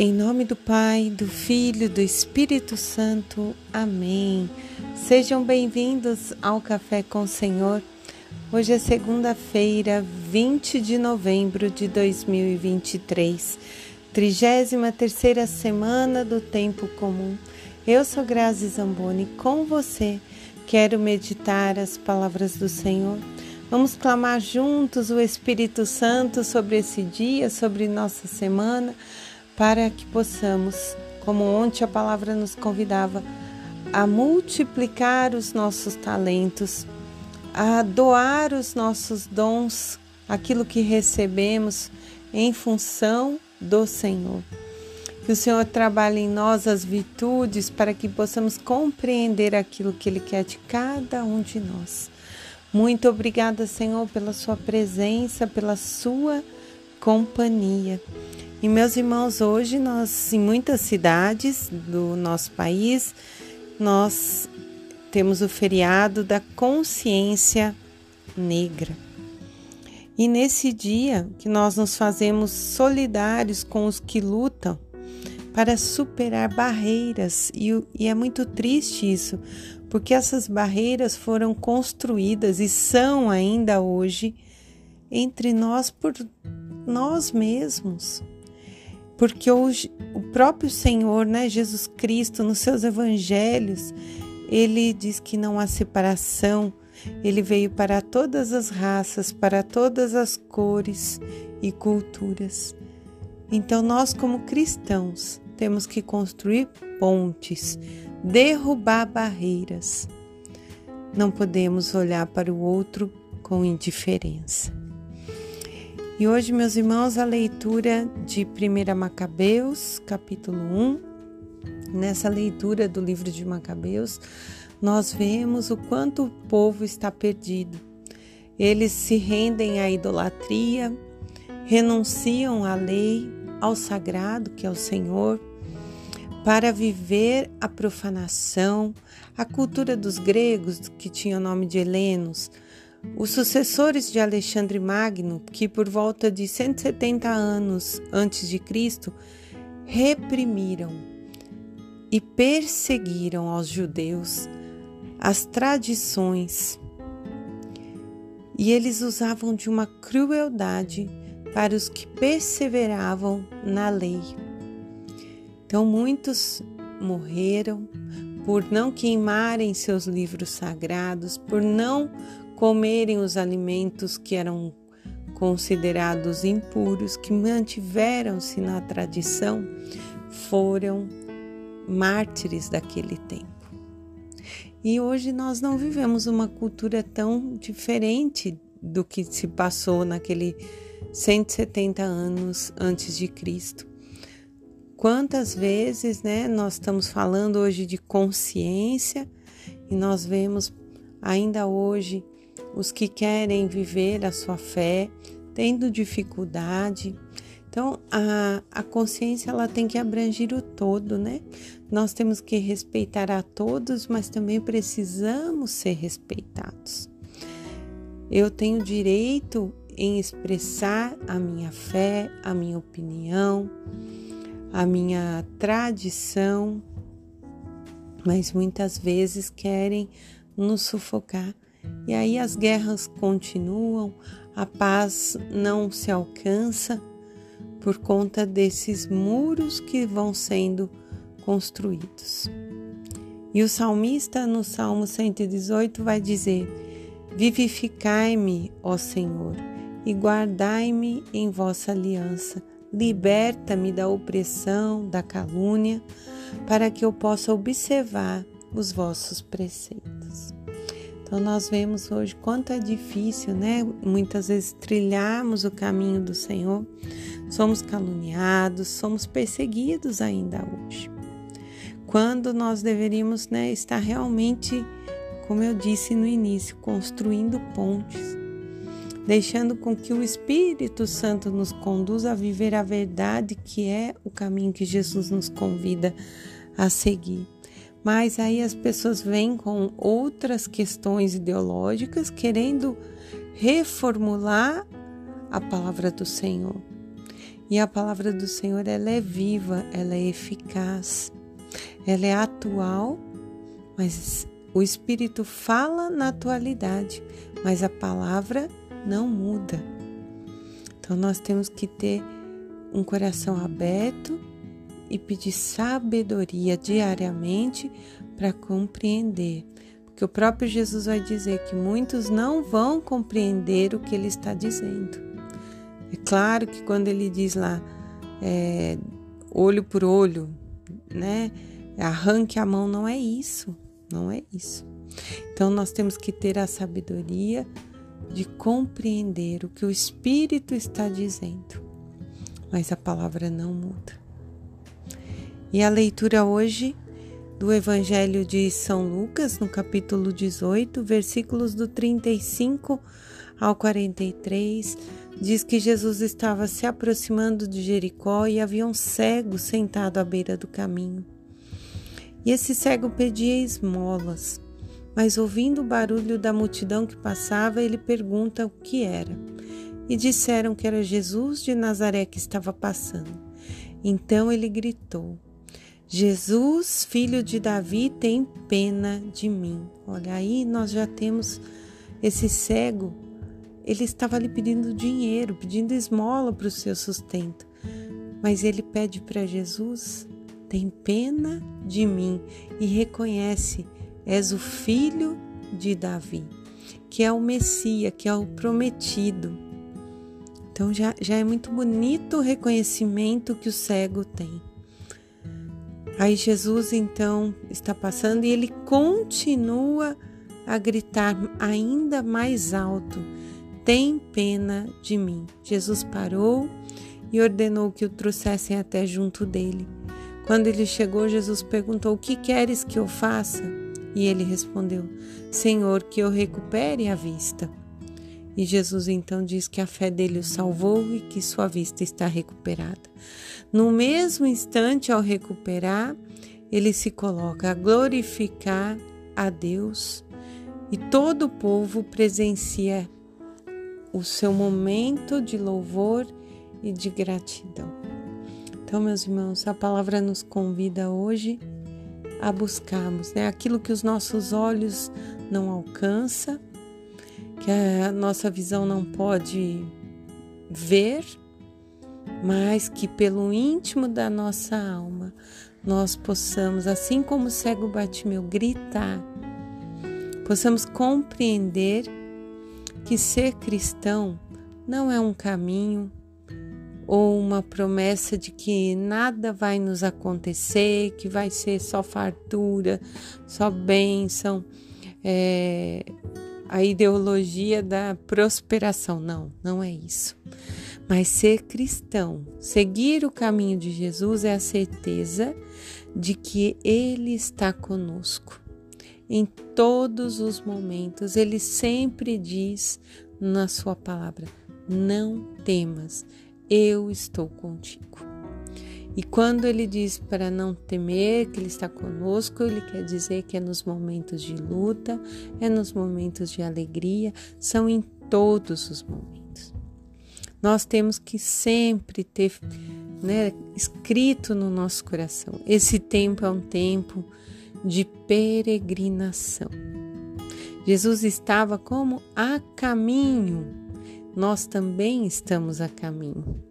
Em nome do Pai, do Filho, do Espírito Santo. Amém. Sejam bem-vindos ao Café com o Senhor. Hoje é segunda-feira, 20 de novembro de 2023, 33 semana do Tempo Comum. Eu sou Grazi Zamboni, com você quero meditar as palavras do Senhor. Vamos clamar juntos o Espírito Santo sobre esse dia, sobre nossa semana para que possamos, como ontem a palavra nos convidava, a multiplicar os nossos talentos, a doar os nossos dons, aquilo que recebemos em função do Senhor. Que o Senhor trabalhe em nós as virtudes para que possamos compreender aquilo que Ele quer de cada um de nós. Muito obrigada, Senhor, pela Sua presença, pela Sua companhia. E meus irmãos, hoje nós em muitas cidades do nosso país nós temos o feriado da consciência negra. E nesse dia que nós nos fazemos solidários com os que lutam para superar barreiras, e, e é muito triste isso, porque essas barreiras foram construídas e são ainda hoje entre nós por nós mesmos porque hoje o próprio Senhor, né, Jesus Cristo, nos seus evangelhos, ele diz que não há separação, ele veio para todas as raças, para todas as cores e culturas. Então, nós, como cristãos, temos que construir pontes, derrubar barreiras. Não podemos olhar para o outro com indiferença. E hoje, meus irmãos, a leitura de 1 Macabeus, capítulo 1. Nessa leitura do livro de Macabeus, nós vemos o quanto o povo está perdido. Eles se rendem à idolatria, renunciam à lei, ao sagrado, que é o Senhor, para viver a profanação, a cultura dos gregos, que tinha o nome de helenos, os sucessores de Alexandre Magno, que por volta de 170 anos antes de Cristo reprimiram e perseguiram aos judeus as tradições, e eles usavam de uma crueldade para os que perseveravam na lei. Então muitos morreram por não queimarem seus livros sagrados, por não comerem os alimentos que eram considerados impuros, que mantiveram-se na tradição, foram mártires daquele tempo. E hoje nós não vivemos uma cultura tão diferente do que se passou naquele 170 anos antes de Cristo. Quantas vezes, né, nós estamos falando hoje de consciência e nós vemos ainda hoje os que querem viver a sua fé, tendo dificuldade. Então, a, a consciência ela tem que abranger o todo, né? Nós temos que respeitar a todos, mas também precisamos ser respeitados. Eu tenho direito em expressar a minha fé, a minha opinião, a minha tradição, mas muitas vezes querem nos sufocar e aí as guerras continuam, a paz não se alcança por conta desses muros que vão sendo construídos. E o salmista no Salmo 118 vai dizer: Vivificai-me, ó Senhor, e guardai-me em vossa aliança. Liberta-me da opressão, da calúnia, para que eu possa observar os vossos preceitos. Então nós vemos hoje quanto é difícil, né? Muitas vezes trilharmos o caminho do Senhor. Somos caluniados, somos perseguidos ainda hoje. Quando nós deveríamos, né, estar realmente, como eu disse no início, construindo pontes, deixando com que o Espírito Santo nos conduza a viver a verdade que é o caminho que Jesus nos convida a seguir. Mas aí as pessoas vêm com outras questões ideológicas querendo reformular a palavra do Senhor. E a palavra do Senhor ela é viva, ela é eficaz, ela é atual, mas o Espírito fala na atualidade, mas a palavra não muda. Então nós temos que ter um coração aberto e pedir sabedoria diariamente para compreender. Porque o próprio Jesus vai dizer que muitos não vão compreender o que ele está dizendo. É claro que quando ele diz lá, é, olho por olho, né? Arranque a mão, não é isso, não é isso. Então nós temos que ter a sabedoria de compreender o que o Espírito está dizendo, mas a palavra não muda. E a leitura hoje do Evangelho de São Lucas, no capítulo 18, versículos do 35 ao 43, diz que Jesus estava se aproximando de Jericó e havia um cego sentado à beira do caminho. E esse cego pedia esmolas, mas ouvindo o barulho da multidão que passava, ele pergunta o que era. E disseram que era Jesus de Nazaré que estava passando. Então ele gritou: Jesus, filho de Davi, tem pena de mim. Olha, aí nós já temos esse cego. Ele estava ali pedindo dinheiro, pedindo esmola para o seu sustento. Mas ele pede para Jesus: tem pena de mim e reconhece: és o filho de Davi, que é o Messias, que é o prometido. Então já, já é muito bonito o reconhecimento que o cego tem. Aí Jesus então está passando e ele continua a gritar ainda mais alto: Tem pena de mim. Jesus parou e ordenou que o trouxessem até junto dele. Quando ele chegou, Jesus perguntou: O que queres que eu faça? E ele respondeu: Senhor, que eu recupere a vista. E Jesus então diz que a fé dele o salvou e que sua vista está recuperada. No mesmo instante, ao recuperar, ele se coloca a glorificar a Deus e todo o povo presencia o seu momento de louvor e de gratidão. Então, meus irmãos, a palavra nos convida hoje a buscarmos né, aquilo que os nossos olhos não alcançam, que a nossa visão não pode ver, mas que pelo íntimo da nossa alma nós possamos, assim como o cego Bartimeu, gritar, possamos compreender que ser cristão não é um caminho ou uma promessa de que nada vai nos acontecer, que vai ser só fartura, só bênção, é, a ideologia da prosperação. Não, não é isso. Mas ser cristão, seguir o caminho de Jesus é a certeza de que Ele está conosco. Em todos os momentos, Ele sempre diz na Sua palavra: Não temas, eu estou contigo. E quando ele diz para não temer, que ele está conosco, ele quer dizer que é nos momentos de luta, é nos momentos de alegria, são em todos os momentos. Nós temos que sempre ter né, escrito no nosso coração: esse tempo é um tempo de peregrinação. Jesus estava como a caminho, nós também estamos a caminho.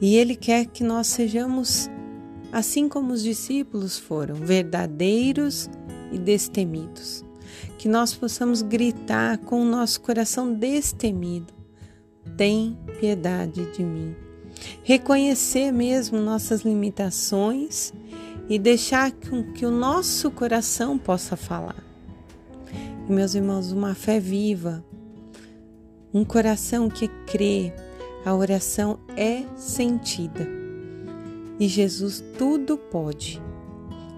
E Ele quer que nós sejamos, assim como os discípulos foram, verdadeiros e destemidos. Que nós possamos gritar com o nosso coração destemido: Tem piedade de mim. Reconhecer mesmo nossas limitações e deixar que o nosso coração possa falar. E, meus irmãos, uma fé viva, um coração que crê, a oração é sentida. E Jesus tudo pode,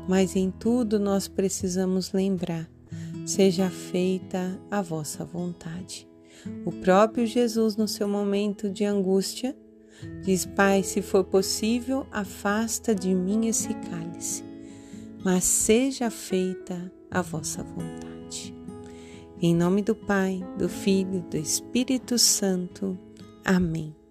mas em tudo nós precisamos lembrar: seja feita a vossa vontade. O próprio Jesus, no seu momento de angústia, diz: Pai, se for possível, afasta de mim esse cálice, mas seja feita a vossa vontade. Em nome do Pai, do Filho, do Espírito Santo. Amém.